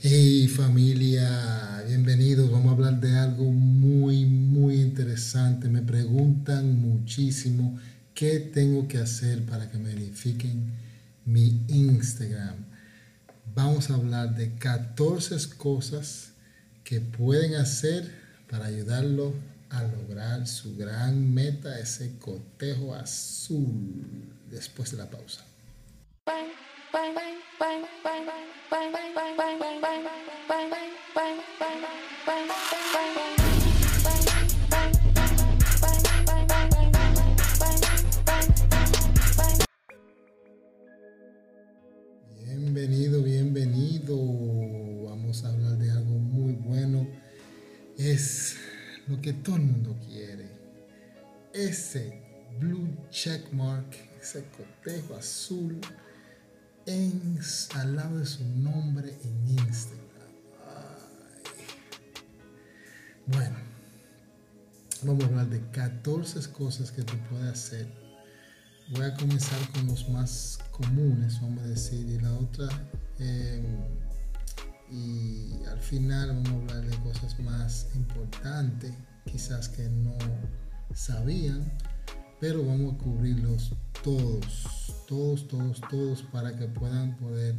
Hey familia, bienvenidos. Vamos a hablar de algo muy, muy interesante. Me preguntan muchísimo qué tengo que hacer para que me verifiquen mi Instagram. Vamos a hablar de 14 cosas que pueden hacer para ayudarlo a lograr su gran meta, ese cotejo azul, después de la pausa. Bienvenido, bienvenido. Vamos a hablar de algo muy bueno. Es lo que todo el mundo quiere. Ese blue check mark, ese cotejo azul en, al lado de su nombre en Instagram. Bueno, vamos a hablar de 14 cosas que tú puedes hacer. Voy a comenzar con los más comunes, vamos a decir, y la otra, em, y al final vamos a hablar de cosas más importantes, quizás que no sabían, pero vamos a cubrirlos todos, todos, todos, todos para que puedan poder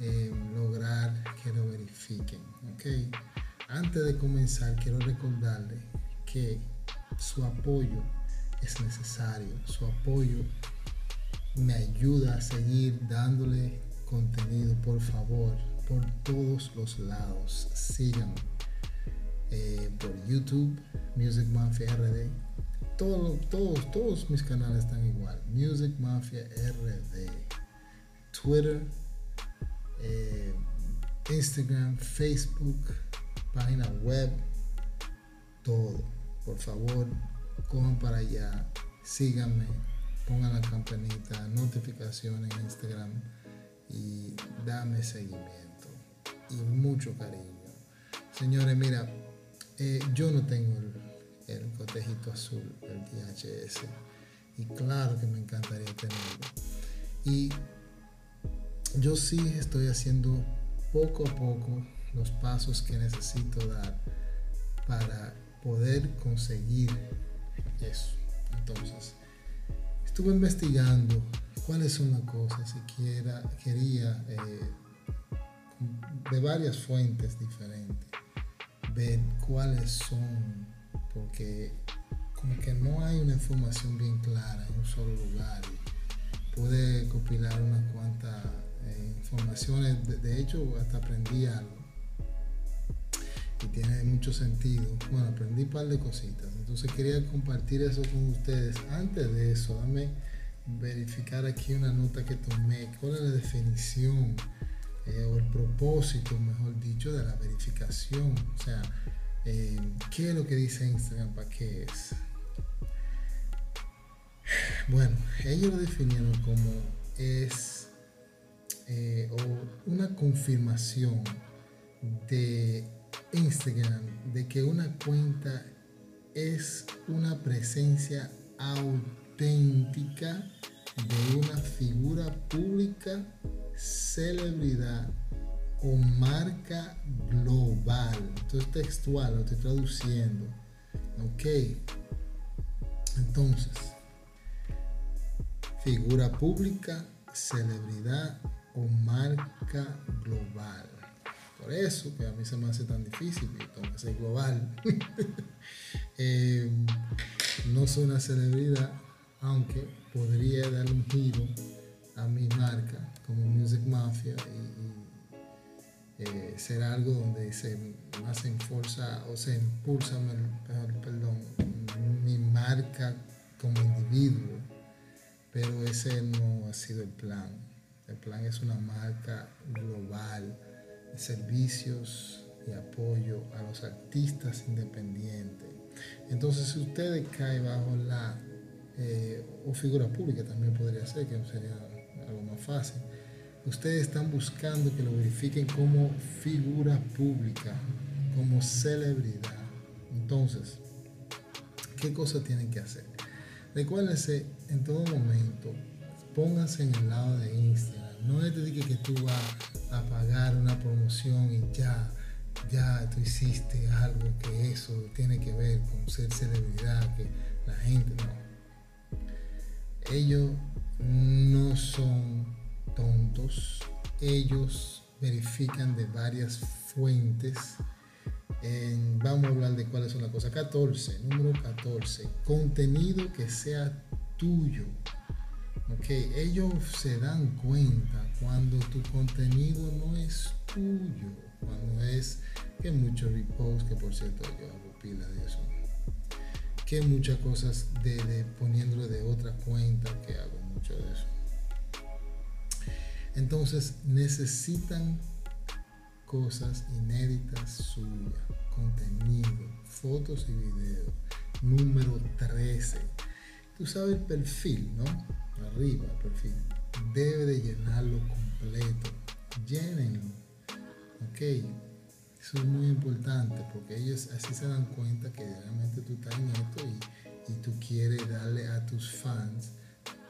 eh, lograr que lo verifiquen. ¿okay? Antes de comenzar, quiero recordarle que su apoyo es necesario. Su apoyo me ayuda a seguir dándole contenido, por favor, por todos los lados. Síganme eh, por YouTube, Music Mafia todos, todos, todos mis canales están igual. Music Mafia RD. Twitter, eh, Instagram, Facebook, página web, todo. Por favor, cojan para allá, síganme, pongan la campanita, notificaciones en Instagram y dame seguimiento y mucho cariño. Señores, mira, eh, yo no tengo el el cotejito azul, el DHS. Y claro que me encantaría tenerlo. Y yo sí estoy haciendo poco a poco los pasos que necesito dar para poder conseguir eso. Entonces, estuve investigando cuáles son las cosas y quiera, quería eh, de varias fuentes diferentes ver cuáles son porque como que no hay una información bien clara en un solo lugar. pude compilar unas cuantas eh, informaciones, de, hecho hasta aprendí algo y tiene mucho sentido. Bueno, aprendí un par de cositas, entonces quería compartir eso con ustedes. Antes de eso, dame verificar aquí una nota que tomé, cuál es la definición eh, o el propósito, mejor dicho, de la verificación. O sea, eh, ¿Qué es lo que dice Instagram? ¿Para qué es? Bueno, ellos lo definieron como es eh, una confirmación de Instagram de que una cuenta es una presencia auténtica de una figura pública, celebridad o marca global. Entonces textual, lo estoy traduciendo. Ok. Entonces, figura pública, celebridad o marca global. Por eso que a mí se me hace tan difícil, tengo que ser global. Eh, no soy una celebridad, aunque podría dar un giro a mi marca como Music Mafia y eh, ser algo donde se más enforza o se impulsa, mi marca como individuo, pero ese no ha sido el plan. El plan es una marca global de servicios y apoyo a los artistas independientes. Entonces, si usted cae bajo la, eh, o figura pública también podría ser, que sería algo más fácil, ustedes están buscando que lo verifiquen como figura pública, como celebridad. Entonces, ¿qué cosas tienen que hacer? Recuérdense en todo momento, pónganse en el lado de Instagram. No es decir que tú vas a pagar una promoción y ya, ya tú hiciste algo que eso tiene que ver con ser celebridad, que la gente no. Ellos no son tontos, ellos verifican de varias fuentes. vamos a hablar de cuáles son las cosas. 14, número 14, contenido que sea tuyo. Ok, ellos se dan cuenta cuando tu contenido no es tuyo, cuando es que muchos reposts, que por cierto yo hago pila de eso, que muchas cosas de, poniéndolo de otra cuenta, que hago mucho de eso. Entonces necesitan cosas inéditas suyas, contenido, fotos y videos. Número 13. Tú sabes el perfil, ¿no? Arriba perfil. Debe de llenarlo completo. Llénenlo. Ok. Eso es muy importante porque ellos así se dan cuenta que realmente tú estás en esto y, y tú quieres darle a tus fans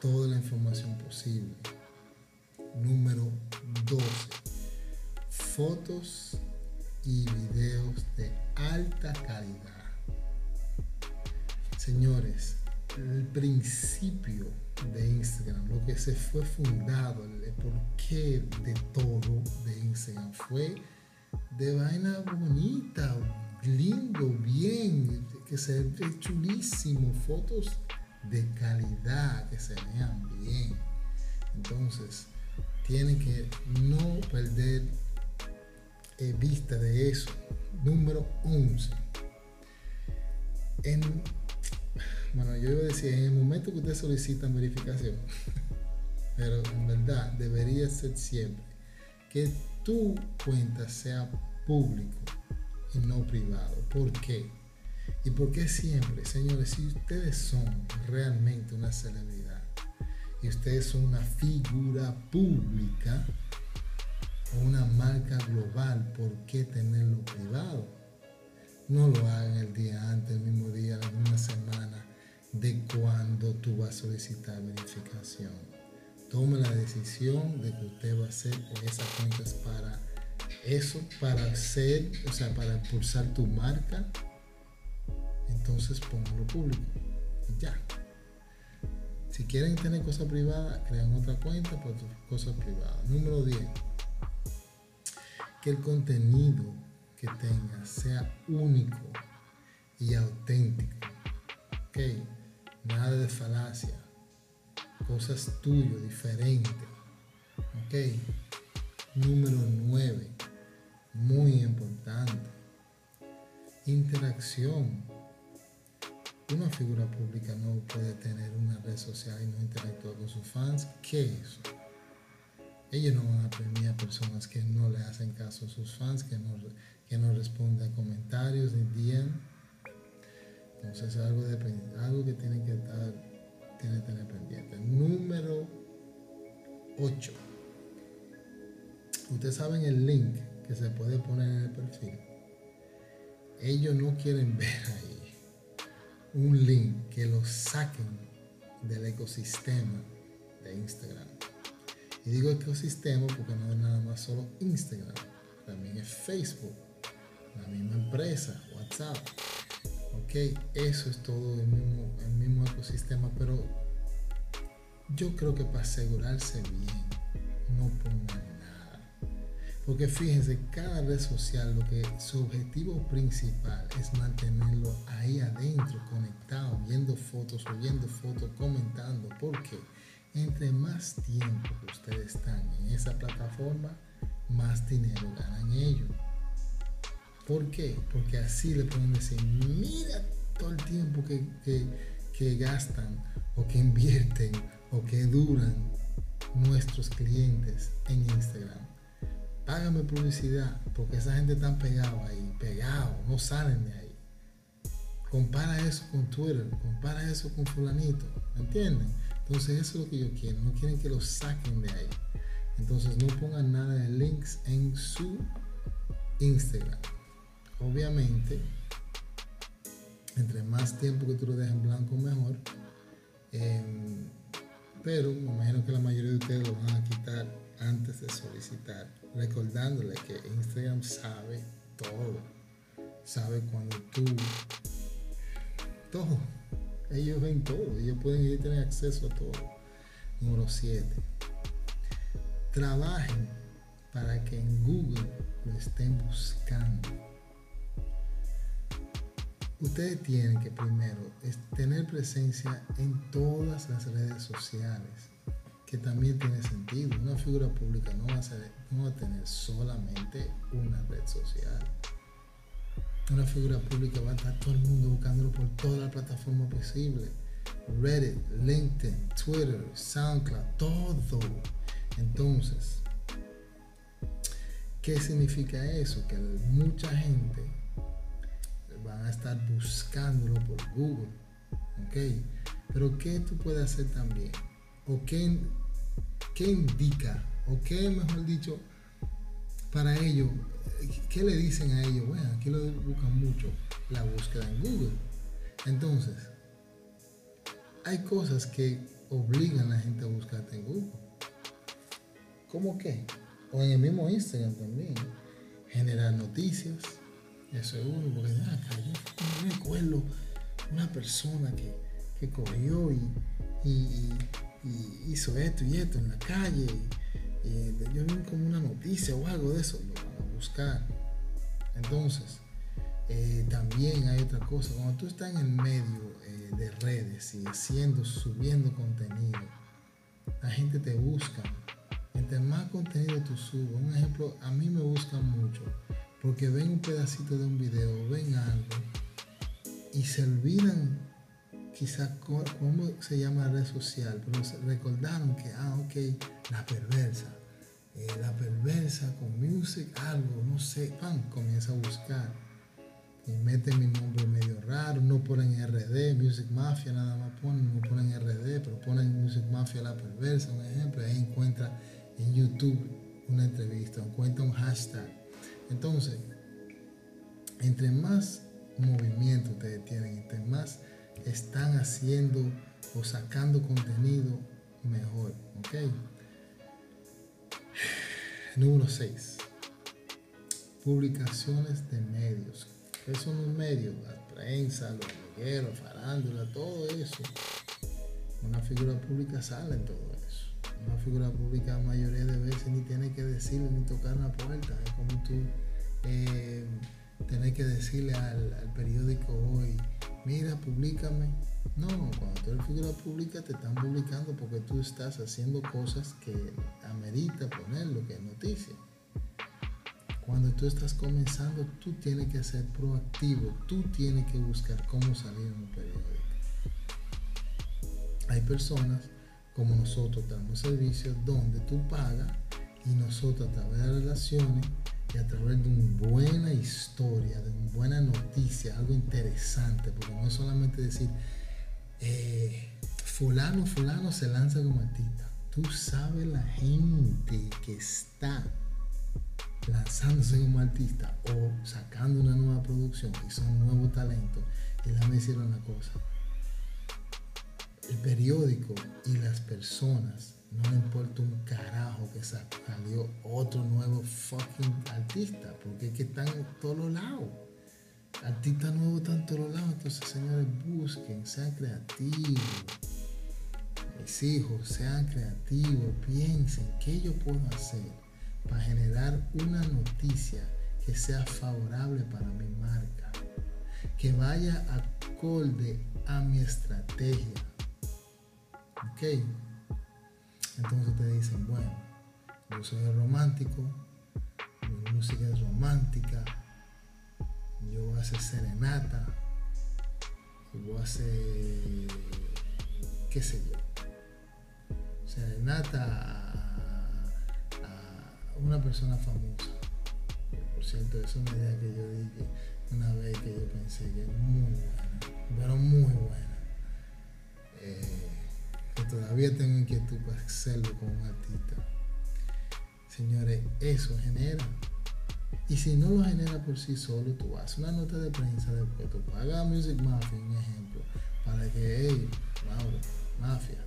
toda la información posible. Número 12. Fotos y videos de alta calidad. Señores, el principio de Instagram, lo que se fue fundado, el porqué de todo de Instagram fue de vaina bonita, lindo, bien, que se ve chulísimo, fotos de calidad, que se vean bien. Entonces, tienen que no perder eh, vista de eso. Número 11. En, bueno, yo iba a decir, en el momento que ustedes solicitan verificación, pero en verdad debería ser siempre que tu cuenta sea público y no privado. ¿Por qué? ¿Y por qué siempre, señores? Si ustedes son realmente una celebridad y ustedes son una figura pública o una marca global, ¿por qué tenerlo privado? No lo hagan el día antes, el mismo día, la misma semana de cuando tú vas a solicitar verificación. Tome la decisión de que usted va a hacer esas cuentas para eso, para hacer, o sea, para impulsar tu marca. Entonces póngalo público. Ya. Si quieren tener cosas privadas, crean otra cuenta para tus cosas privadas. Número 10. Que el contenido que tengas sea único y auténtico. Ok. Nada de falacia. Cosas tuyas, diferentes. Ok. Número 9. Muy importante. Interacción. Una figura pública no puede tener una red social y no interactuar con sus fans. ¿Qué es eso? Ellos no van a premiar personas que no le hacen caso a sus fans, que no, que no responden a comentarios ni DM. Entonces es algo, de, algo que tienen que estar, tienen que tener pendiente. Número 8. Ustedes saben el link que se puede poner en el perfil. Ellos no quieren ver ahí un link que lo saquen del ecosistema de Instagram. Y digo ecosistema porque no es nada más solo Instagram, también es Facebook, la misma empresa, WhatsApp. Ok, eso es todo el mismo, el mismo ecosistema, pero yo creo que para asegurarse bien, no pongan porque fíjense, cada red social lo que su objetivo principal es mantenerlo ahí adentro, conectado, viendo fotos, subiendo fotos, comentando. Porque entre más tiempo ustedes están en esa plataforma, más dinero ganan ellos. ¿Por qué? Porque así le pueden decir, mira todo el tiempo que gastan o que invierten o que duran nuestros clientes en Instagram hágame publicidad, porque esa gente está pegado ahí, pegado, no salen de ahí. Compara eso con Twitter, compara eso con fulanito, ¿me entienden? Entonces eso es lo que yo quiero, no quieren que lo saquen de ahí. Entonces no pongan nada de links en su Instagram. Obviamente, entre más tiempo que tú lo dejes en blanco, mejor. Em, pero me imagino que la mayoría de ustedes lo van a quitar antes de solicitar, recordándole que Instagram sabe todo, sabe cuando tú, todo, ellos ven todo, ellos pueden ir tener acceso a todo. Número 7. Trabajen para que en Google lo estén buscando. Ustedes tienen que primero tener presencia en todas las redes sociales, que también tiene sentido. Una figura pública no va a, ser, no va a tener solamente una red social. Una figura pública va a estar todo el mundo buscándolo por toda la plataforma posible. Reddit, LinkedIn, Twitter, SoundCloud, todo. Entonces, ¿qué significa eso? Que mucha gente van a estar buscándolo por Google. ¿Ok? Pero ¿qué tú puedes hacer también? ¿O qué, qué indica? ¿O qué, mejor dicho, para ellos? ¿Qué le dicen a ellos? Bueno, aquí lo buscan mucho, la búsqueda en Google. Entonces, hay cosas que obligan a la gente a buscarte en Google. ¿Cómo qué? O en el mismo Instagram también. Generar noticias. Eso es uno, porque ah, yo recuerdo una persona que, que cogió y, hizo esto y esto en la calle. Y, yo vi como una noticia o algo de eso, lo van a buscar. Entonces, eh, también hay otra cosa, cuando tú estás en el medio eh, de redes y haciendo, subiendo contenido, la gente te busca. Entre más contenido tú subes, un ejemplo, a mí me buscan mucho porque ven un pedacito de un video, ven algo y se olvidan quizás cómo se llama la red social, pero recordaron que, ah, ok, la perversa, eh, la perversa con music, algo, no sé, pan, comienza a buscar. Y meten mi nombre medio raro, no ponen RD, Music Mafia nada más ponen, no ponen RD, pero ponen Music Mafia la perversa, un ejemplo, ahí encuentra en YouTube una entrevista, encuentra un hashtag. Entonces, entre más movimiento ustedes tienen, entre más están haciendo o sacando contenido, mejor, ¿ok? Número 6. Publicaciones de medios ¿Qué son los medios? La prensa, los blogueros, farándula, todo eso. Una figura pública sale en todo eso. Una figura pública la mayoría de veces ni tiene que decirle ni tocar una puerta. Es como tú eh, tener que decirle al, periódico hoy, mira, públicame. No, cuando tú eres figura pública te están publicando porque tú estás haciendo cosas que amerita ponerlo, que es noticia. Cuando tú estás comenzando, tú tienes que ser proactivo, tú tienes que buscar cómo salir en un periódico. Hay personas como nosotros damos servicios donde tú pagas y nosotros a través de relaciones y a través de una buena historia, de una buena noticia, algo interesante, porque no es solamente decir, eh, fulano, fulano se lanza como artista. Tú sabes la gente que está lanzándose como artista o sacando una nueva producción y son nuevos talentos, y la me hicieron una cosa. El periódico y las personas no le importa un que salió otro nuevo fucking artista, porque es que están en todos lados. Artistas nuevos están en todos lados, entonces señores, busquen, sean creativos. Mis hijos, sean creativos, piensen qué yo puedo hacer para generar una noticia que sea favorable para mi marca, que vaya acorde a mi estrategia. ¿Ok? Entonces te dicen, bueno, yo soy romántico, mi música es romántica, yo voy a hacer serenata, voy a hacer, qué sé yo, serenata una persona famosa. Por cierto, es una idea que yo dije una vez que yo pensé que es muy buena, pero muy buena. Eh, que todavía tengo inquietud para hacerlo como un artista. Señores, eso genera. Y si no lo genera por sí solo, tú haces una nota de prensa después, tú pagas Music Mafia, un ejemplo, para que, hey, Mauro, Mafia,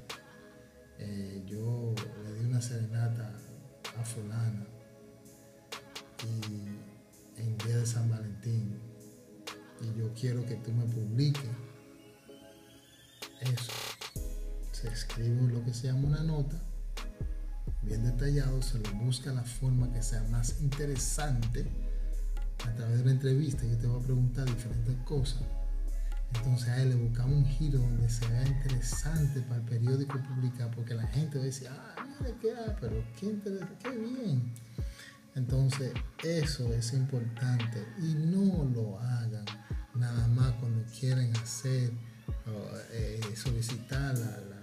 eh, yo le di una serenata a fulana y en día de San Valentín y yo quiero que tú me publiques eso. Se escribe lo que se llama una nota, bien detallado, se le busca la forma que sea más interesante. A través de la entrevista yo te voy a preguntar diferentes cosas. Entonces a él le buscamos un giro donde se vea interesante para el periódico publicar, porque la gente va a decir, ah, mire qué, ah, pero qué interesante, qué bien. Entonces eso es importante y no lo hagan nada más cuando quieren hacer eh, solicitar la,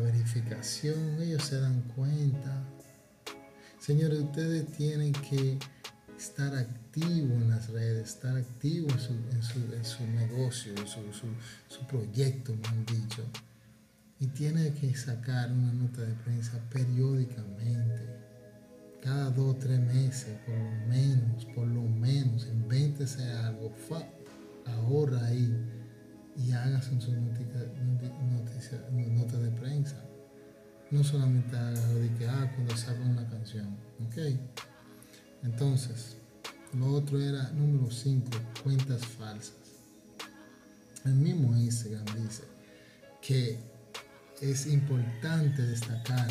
verificación, ellos se dan cuenta. Señores, ustedes tienen que estar activos en las redes, estar activos en su, negocio, en su, su, proyecto, me han dicho. Y tienen que sacar una nota de prensa periódicamente, cada dos o tres meses, por lo menos, por lo menos, invéntese algo, ahorra ahí y hagas en su notica, nota de prensa. No solamente hagas de que, ah, cuando saca una canción. ¿Ok? Entonces, lo otro era número 5, cuentas falsas. El mismo Instagram dice que es importante destacar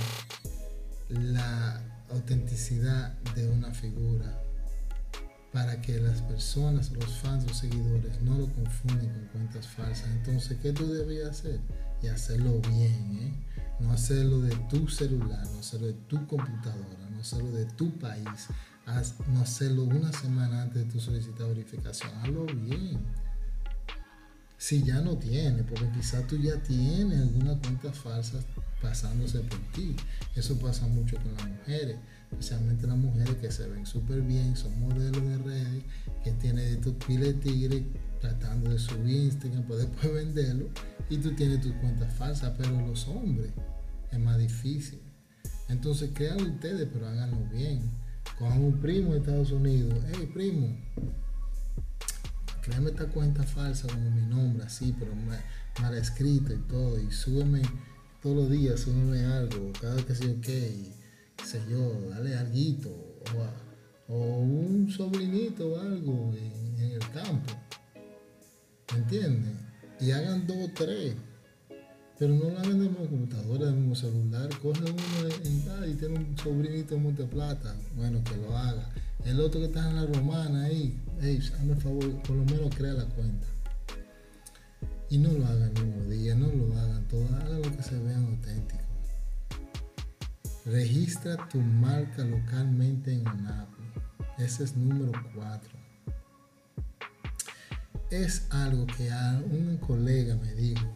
la autenticidad de una figura para que las personas, los fans, los seguidores no lo confunden con cuentas falsas. Entonces, ¿qué tú debías hacer? Y hacerlo bien, ¿eh? No hacerlo de tu celular, no hacerlo de tu computadora, no hacerlo de tu país, no hacerlo una semana antes de tu solicitar verificación. Hazlo bien. Si ya no tiene, porque quizás tú ya tienes alguna cuenta falsa pasándose por ti. Eso pasa mucho con las mujeres especialmente las mujeres que se ven súper bien, son modelos de redes, que tienen estos piles de tigre tratando de subir Instagram para después venderlo y tú tienes tus cuentas falsas, pero los hombres es más difícil. Entonces créanlo ustedes, pero háganlo bien. Cojan un primo de Estados Unidos, hey primo, créame esta cuenta falsa como mi nombre, así, pero mal, escrito y todo, y súbeme todos los días, súbeme algo, cada que sé ok sé yo, dale alguito o, un sobrinito o algo en, el campo. ¿Me entiendes? Y hagan dos o tres. Pero no lo hagan de computadora, del mismo celular. Coge uno en, y tiene un sobrinito en Monteplata. Bueno, que lo haga. El otro que está en la romana ahí, hey, hazme favor, por lo menos crea la cuenta. Y no lo hagan el mismo día, no lo hagan todo, hagan lo que se vean auténticos. Registra tu marca localmente en UNAPI. Ese es número 4. Es algo que a un colega me dijo,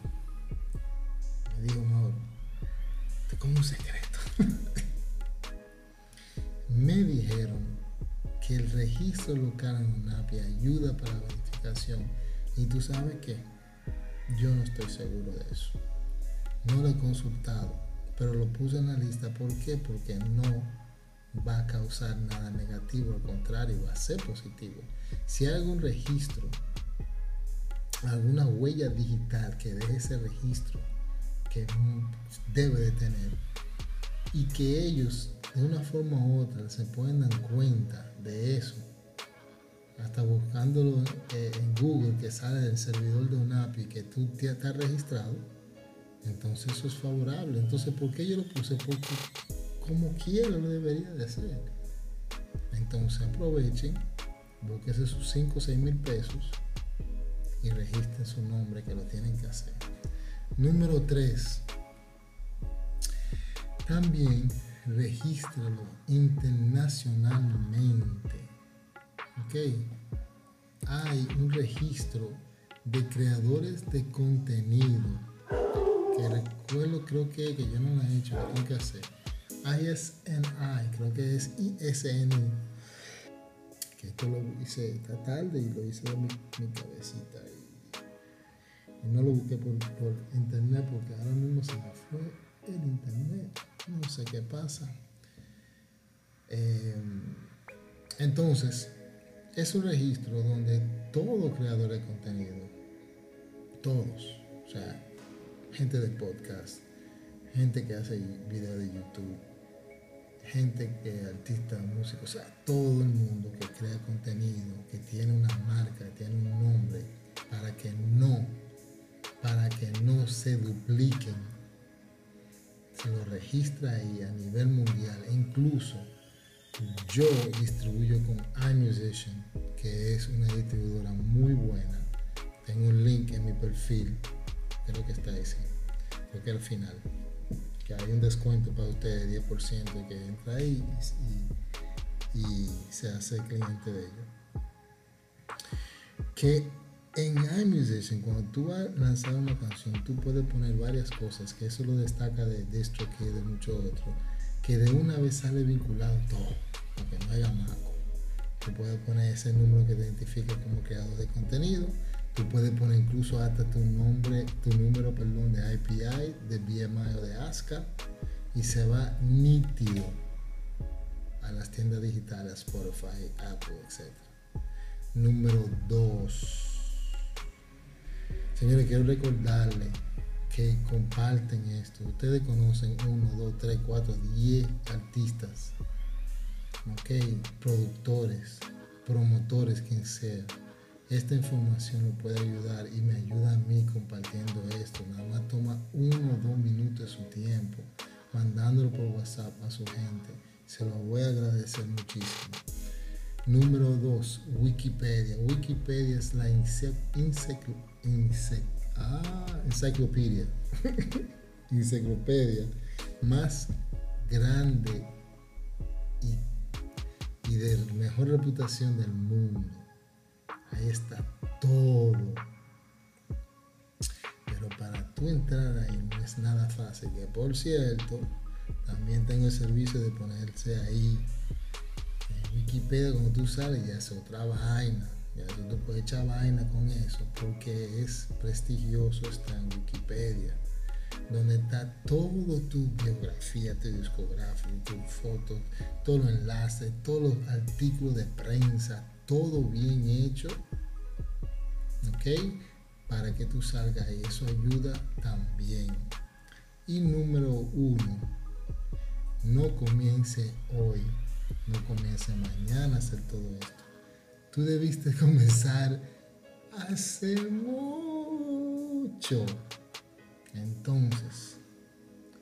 me dijo, Mauro, te como un secreto. me dijeron que el registro local en UNAPI ayuda para la verificación. Y tú sabes qué, yo no estoy seguro de eso. No lo he consultado pero lo puse en la lista. ¿Por qué? Porque no va a causar nada negativo, al contrario, va a ser positivo. Si hay algún registro, alguna huella digital que deje ese registro que debe de tener y que ellos de una forma u otra se pueden dar cuenta de eso, hasta buscándolo eh, en Google que sale del servidor de UNAPI que tú te has registrado, entonces eso es favorable. Entonces, ¿por qué yo lo puse? Porque como quiera lo debería de hacer. Entonces aprovechen, búsquense sus 5 o 6 mil pesos y registren su nombre que lo tienen que hacer. Número 3. También regístralo internacionalmente. ¿Ok? Hay un registro de creadores de contenido recuerdo, creo que, que yo no lo he hecho, lo tengo que hacer. ISNI, creo que es ISNI. Que esto lo hice esta tarde y lo hice de mi, cabecita. Y, no lo busqué por, internet porque ahora mismo se me fue el internet. No sé qué pasa. Em, entonces, es un registro donde todo creador de contenido, todos, o sea, gente de podcast, gente que hace video de YouTube, gente que artista, músicos, o sea, todo el mundo que crea contenido, que tiene una marca, que tiene un nombre, para que no, para que no se dupliquen. Se lo registra ahí a nivel mundial. E incluso yo distribuyo con iMusician, que es una distribuidora muy buena. Tengo un link en mi perfil, creo que está ahí, creo que al final hay un descuento para ustedes, 10% que entra ahí y, se hace cliente de ellos. Que en iMusician, cuando tú vas a lanzar una canción, tú puedes poner varias cosas, que eso lo destaca de DistroKid y de muchos otros, que de una vez sale vinculado todo, para que no haya maco. Tú puedes poner ese número que te identifica como creador de contenido Tú puedes poner incluso hasta tu nombre, tu número, perdón, de IPI, de BMI o de ASCA y se va nítido a las tiendas digitales, Spotify, Apple, etc. Número 2. Señores, quiero recordarles que comparten esto. Ustedes conocen 1, 2, 3, 4, 10 artistas, ok, productores, promotores, quien sea esta información lo puede ayudar y me ayuda a mí compartiendo esto. Nada más toma uno o dos minutos de su tiempo mandándolo por WhatsApp a su gente. Se lo voy a agradecer muchísimo. Número dos, Wikipedia. Wikipedia es la ah, enciclopedia, enciclopedia más grande y, y de mejor reputación del mundo Ahí está todo. Pero para tú entrar ahí no es nada fácil. Que por cierto, también tengo el servicio de ponerse ahí en Wikipedia cuando tú sales ya es otra vaina. Ya tú puedes echar vaina con eso porque es prestigioso estar en Wikipedia donde está todo tu biografía, tu discografía, tus fotos, todos los enlaces, todos los artículos de prensa, todo bien hecho, ¿ok? Para que tú salgas y eso ayuda también. Y número uno, no comience hoy, no comience mañana a hacer todo esto. Tú debiste comenzar hace mucho. Entonces,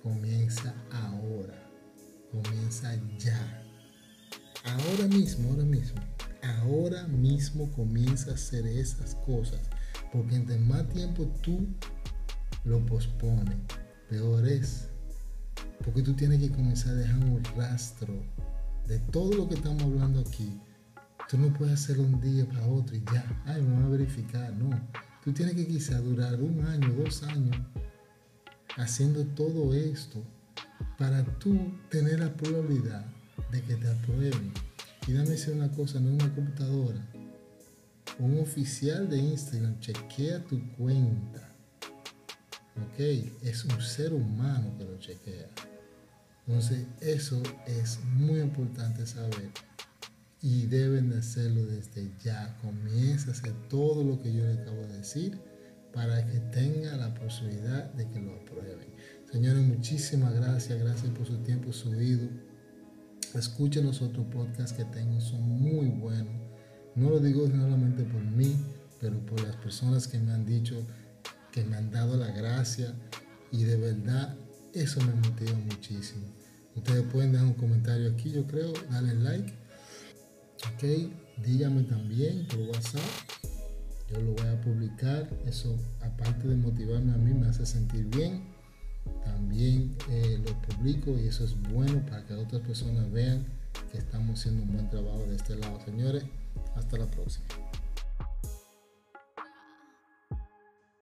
comienza ahora, comienza ya. Ahora mismo, ahora mismo ahora mismo comienza a hacer esas cosas. Porque entre más tiempo tú lo pospones, peor es. Porque tú tienes que comenzar a dejar un rastro de todo lo que estamos hablando aquí. Tú no puedes hacerlo un día para otro y ya, ay, me va a verificar. No, tú tienes que quizá durar un año, dos años haciendo todo esto para tú tener la probabilidad de que te aprueben. Y dame decir una cosa, no es una computadora. Un oficial de Instagram chequea tu cuenta. ¿Ok? Es un ser humano que lo chequea. Entonces, eso es muy importante saber. Y deben de hacerlo desde ya. Comienza a hacer todo lo que yo le acabo de decir para que tenga la posibilidad de que lo aprueben. Señores, muchísimas gracias. Gracias por su tiempo subido Escuchen los otros podcasts que tengo, son muy buenos. No lo digo solamente por mí, pero por las personas que me han dicho, que me han dado la gracia y de verdad eso me motiva muchísimo. Ustedes pueden dejar un comentario aquí, yo creo, darle like. Ok, díganme también por WhatsApp. Yo lo voy a publicar. Eso, aparte de motivarme a mí, me hace sentir bien también eh, lo publico y eso es bueno para que otras personas vean que estamos haciendo un buen trabajo de este lado. Señores, hasta la próxima.